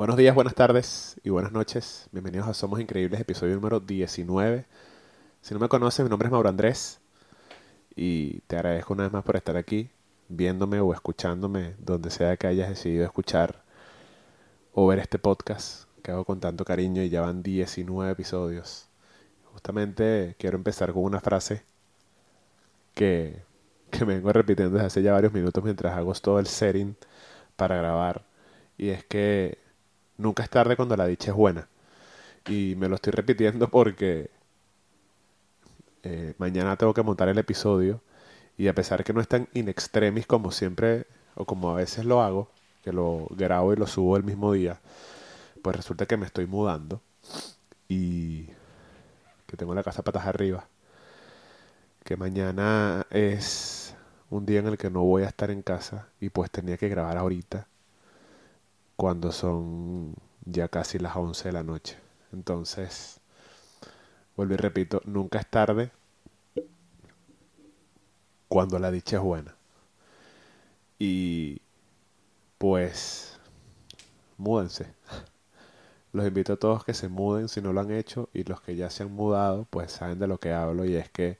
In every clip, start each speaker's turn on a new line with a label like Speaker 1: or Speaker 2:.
Speaker 1: Buenos días, buenas tardes y buenas noches. Bienvenidos a Somos Increíbles, episodio número 19. Si no me conoces, mi nombre es Mauro Andrés y te agradezco una vez más por estar aquí, viéndome o escuchándome, donde sea que hayas decidido escuchar o ver este podcast que hago con tanto cariño y ya van 19 episodios. Justamente quiero empezar con una frase que, que me vengo repitiendo desde hace ya varios minutos mientras hago todo el setting para grabar. Y es que Nunca es tarde cuando la dicha es buena. Y me lo estoy repitiendo porque eh, mañana tengo que montar el episodio y a pesar que no es tan in extremis como siempre o como a veces lo hago, que lo grabo y lo subo el mismo día, pues resulta que me estoy mudando y que tengo la casa patas arriba. Que mañana es un día en el que no voy a estar en casa y pues tenía que grabar ahorita cuando son ya casi las 11 de la noche. Entonces, vuelvo y repito, nunca es tarde cuando la dicha es buena. Y pues, múdense. Los invito a todos que se muden si no lo han hecho y los que ya se han mudado pues saben de lo que hablo y es que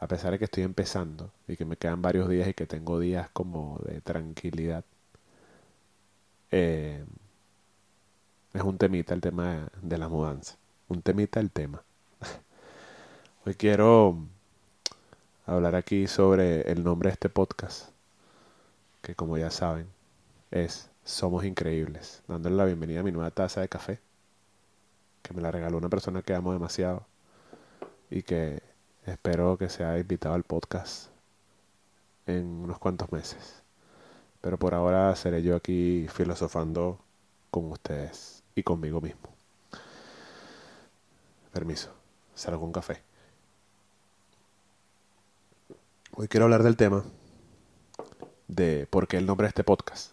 Speaker 1: a pesar de que estoy empezando y que me quedan varios días y que tengo días como de tranquilidad, eh, es un temita el tema de, la mudanza. Un temita el tema. Hoy quiero hablar aquí sobre el nombre de este podcast, que como ya saben, es Somos Increíbles, dándole la bienvenida a mi nueva taza de café, que me la regaló una persona que amo demasiado y que espero que sea invitado al podcast en unos cuantos meses. Pero por ahora seré yo aquí filosofando con ustedes y conmigo mismo. Permiso, salgo con café. Hoy quiero hablar del tema de por qué el nombre de este podcast,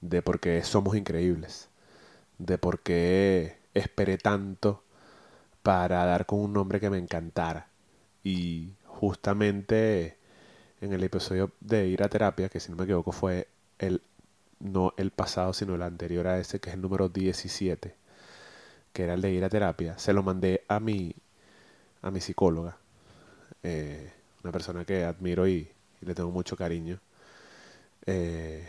Speaker 1: de por qué somos increíbles, de por qué esperé tanto para dar con un nombre que me encantara. Y justamente en el episodio de ir a terapia, que si no me equivoco fue el, no el pasado, sino el anterior a ese, que es el número 17, que era el de ir a terapia, se lo mandé a mi, a mi psicóloga, eh, una persona que admiro y, le tengo mucho cariño, eh,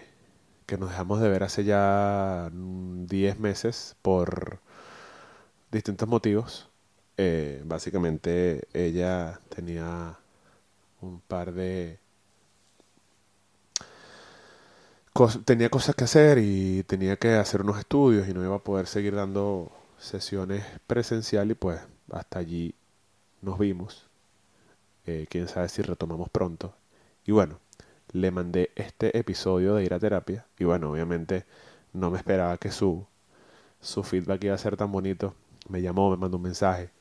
Speaker 1: que nos dejamos de ver hace ya 10 meses por distintos motivos. Eh, básicamente ella tenía un par de tenía cosas que hacer y tenía que hacer unos estudios y no iba a poder seguir dando sesiones presencial y pues hasta allí nos vimos. Eh, quién sabe si retomamos pronto. Y bueno, le mandé este episodio de ir a terapia y bueno, obviamente no me esperaba que su, su feedback iba a ser tan bonito. Me llamó, me mandó un mensaje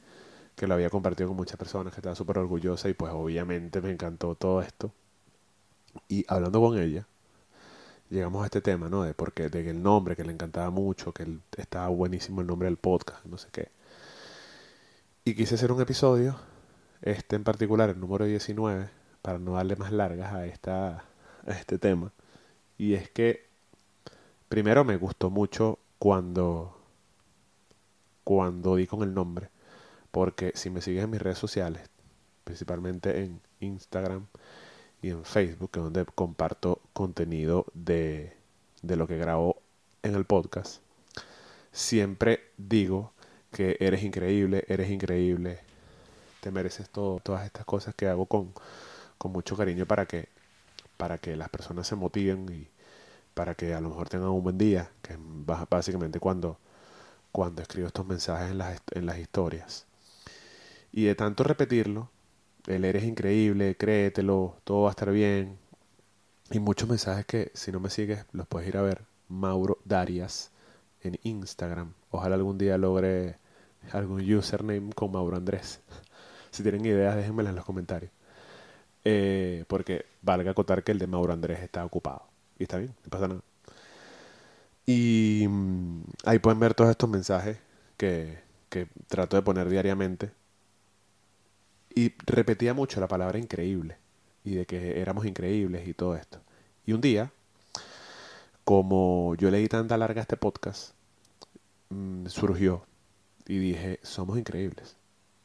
Speaker 1: que lo había compartido con muchas personas, que estaba súper orgullosa y pues obviamente me encantó todo esto. Y hablando con ella, llegamos a este tema, ¿no? De porque de el nombre, que le encantaba mucho, que estaba buenísimo el nombre del podcast, no sé qué. Y quise hacer un episodio, este en particular, el número 19, para no darle más largas a, esta, a este tema. Y es que, primero me gustó mucho cuando, cuando di con el nombre, porque si me sigues en mis redes sociales, principalmente en Instagram, y en Facebook, donde comparto contenido de, de lo que grabo en el podcast, siempre digo que eres increíble, eres increíble, te mereces todo, todas estas cosas que hago con, con mucho cariño para que, para que las personas se motiven y para que a lo mejor tengan un buen día, que es básicamente cuando, cuando escribo estos mensajes en las, en las historias. Y de tanto repetirlo, el eres increíble, créetelo, todo va a estar bien. Y muchos mensajes que si no me sigues los puedes ir a ver. Mauro Darias en Instagram. Ojalá algún día logre algún username con Mauro Andrés. Si tienen ideas, déjenmelas en los comentarios. Eh, porque valga acotar que el de Mauro Andrés está ocupado. Y está bien, no pasa nada. Y mm, ahí pueden ver todos estos mensajes que, que trato de poner diariamente y repetía mucho la palabra increíble y de que éramos increíbles y todo esto. Y un día, como yo leí tanta larga este podcast mm, surgió y dije, somos increíbles,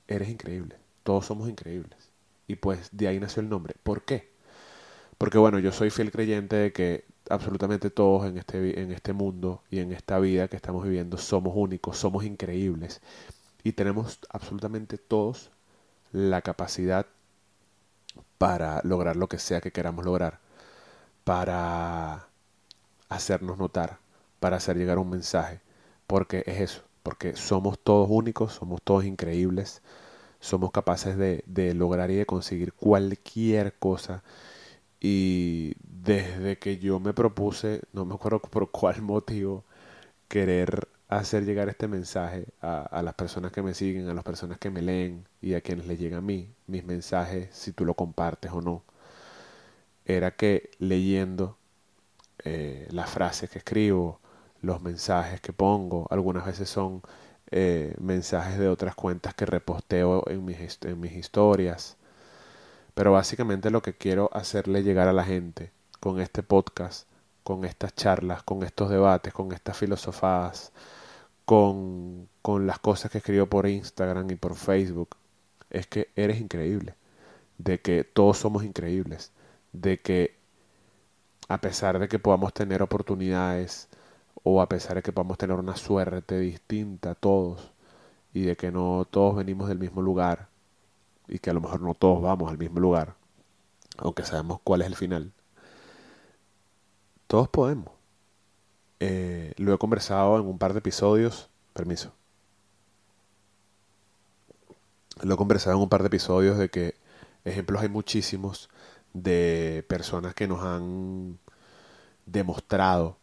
Speaker 1: eres increíble, todos somos increíbles. Y pues de ahí nació el nombre. ¿Por qué? Porque bueno, yo soy fiel creyente de que absolutamente todos en este, en este mundo y en esta vida que estamos viviendo somos únicos, somos increíbles y tenemos absolutamente todos la capacidad para lograr lo que sea que queramos lograr, para hacernos notar, para hacer llegar un mensaje, porque es eso, porque somos todos únicos, somos todos increíbles, somos capaces de, lograr y de conseguir cualquier cosa. Y desde que yo me propuse, no me acuerdo por cuál motivo, querer hacer llegar este mensaje a, las personas que me siguen, a las personas que me leen y a quienes les llega a mí, mis mensajes, si tú lo compartes o no, era que leyendo eh, las frases que escribo, los mensajes que pongo, algunas veces son eh, mensajes de otras cuentas que reposteo en mis, en mis historias, pero básicamente lo que quiero hacerle llegar a la gente con este podcast, con estas charlas, con estos debates, con estas filosofadas, con, con las cosas que escribo por Instagram y por Facebook, es que eres increíble, de que todos somos increíbles, de que a pesar de que podamos tener oportunidades o a pesar de que podamos tener una suerte distinta todos y de que no todos venimos del mismo lugar y que a lo mejor no todos vamos al mismo lugar, aunque sabemos cuál es el final, todos podemos. Eh, lo he conversado en un par de episodios, permiso. Lo he conversado en un par de episodios de que ejemplos hay muchísimos de personas que nos han demostrado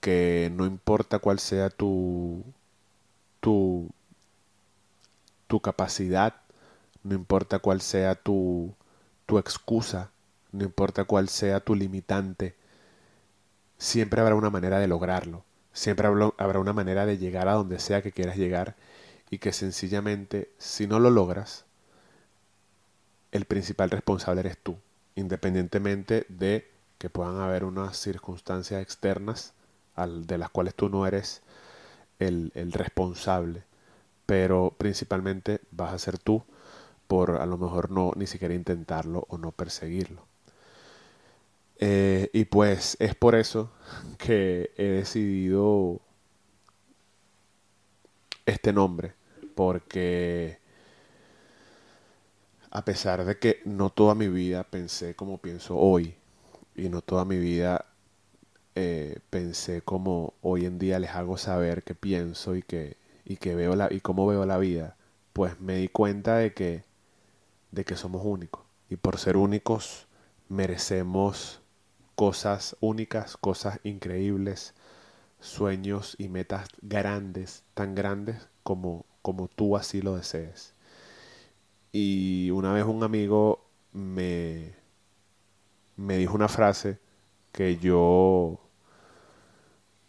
Speaker 1: que no importa cuál sea tu, tu, tu capacidad, no importa cuál sea tu, tu excusa, no importa cuál sea tu limitante, siempre habrá una manera de lograrlo, siempre habrá una manera de llegar a donde sea que quieras llegar y que sencillamente si no lo logras, el principal responsable eres tú independientemente de que puedan haber unas circunstancias externas de las cuales tú no eres el, responsable, pero principalmente vas a ser tú por a lo mejor no ni siquiera intentarlo o no perseguirlo. Eh, y pues es por eso que he decidido este nombre, porque a pesar de que no toda mi vida pensé como pienso hoy y no toda mi vida eh, pensé como hoy en día les hago saber que pienso y que, y que veo la, y cómo veo la vida, pues me di cuenta de que, de que somos únicos. Y por ser únicos merecemos cosas únicas, cosas increíbles, sueños y metas grandes, tan grandes como, como tú así lo desees. Y una vez un amigo me, me dijo una frase que yo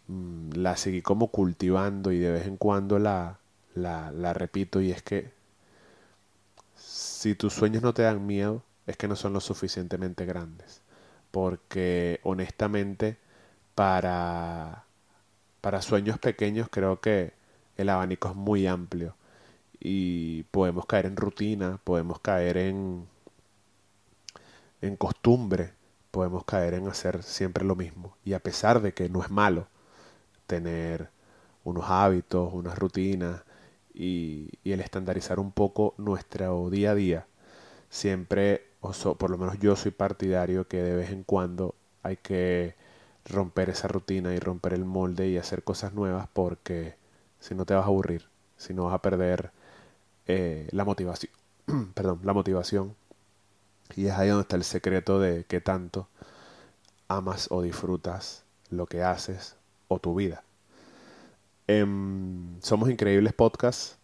Speaker 1: mm, la seguí como cultivando y de vez en cuando la, la, la repito y es que si tus sueños no te dan miedo es que no son lo suficientemente grandes. Porque honestamente para, para sueños pequeños creo que el abanico es muy amplio y podemos caer en rutina, podemos caer en, en costumbre, podemos caer en hacer siempre lo mismo. Y a pesar de que no es malo tener unos hábitos, unas rutinas y, y el estandarizar un poco nuestro día a día, siempre, o por lo menos yo soy partidario que de vez en cuando hay que romper esa rutina y romper el molde y hacer cosas nuevas porque si no te vas a aburrir, si no vas a perder eh, la motivación. perdón, la motivación. Y es ahí donde está el secreto de que tanto amas o disfrutas lo que haces o tu vida. Em, Somos Increíbles Podcast.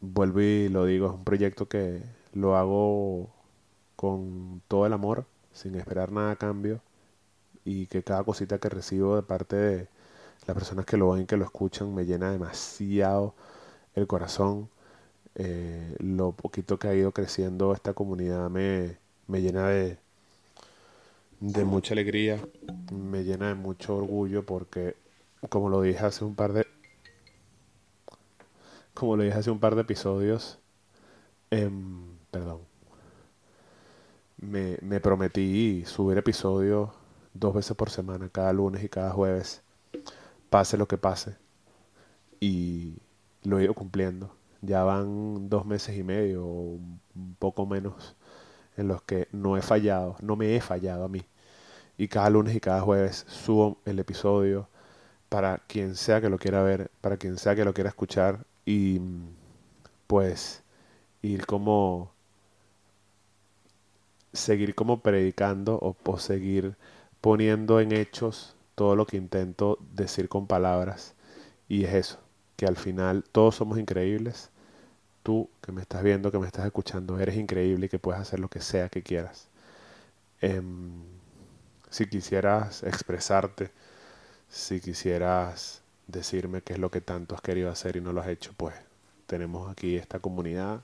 Speaker 1: Vuelvo y lo digo, es un proyecto que lo hago con todo el amor, sin esperar nada a cambio. Y que cada cosita que recibo de parte de las personas que lo ven, que lo escuchan, me llena demasiado el corazón eh, lo poquito que ha ido creciendo esta comunidad me, me llena de, de mucha alegría, me llena de mucho orgullo porque, como lo dije hace un par de... como le dije hace un par de episodios, em, perdón, me, me prometí subir episodios dos veces por semana, cada lunes y cada jueves, pase lo que pase. Y lo he ido cumpliendo. Ya van dos meses y medio, o un poco menos, en los que no he fallado, no me he fallado a mí. Y cada lunes y cada jueves subo el episodio para quien sea que lo quiera ver, para quien sea que lo quiera escuchar y pues ir como seguir como predicando o, o seguir poniendo en hechos todo lo que intento decir con palabras y es eso, que al final todos somos increíbles. Tú que me estás viendo, que me estás escuchando, eres increíble y que puedes hacer lo que sea que quieras. Em, si quisieras expresarte, si quisieras decirme qué es lo que tanto has querido hacer y no lo has hecho, pues tenemos aquí esta comunidad,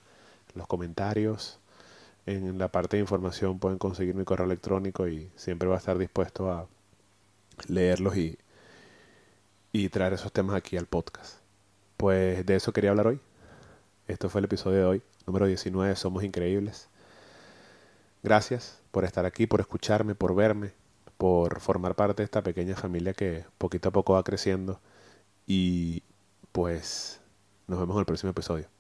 Speaker 1: los comentarios. En la parte de información pueden conseguir mi correo electrónico y siempre va a estar dispuesto a leerlos y, y traer esos temas aquí al podcast. Pues de eso quería hablar hoy. Esto fue el episodio de hoy, número 19, Somos Increíbles. Gracias por estar aquí, por escucharme, por verme, por formar parte de esta pequeña familia que poquito a poco va creciendo. Y pues nos vemos en el próximo episodio.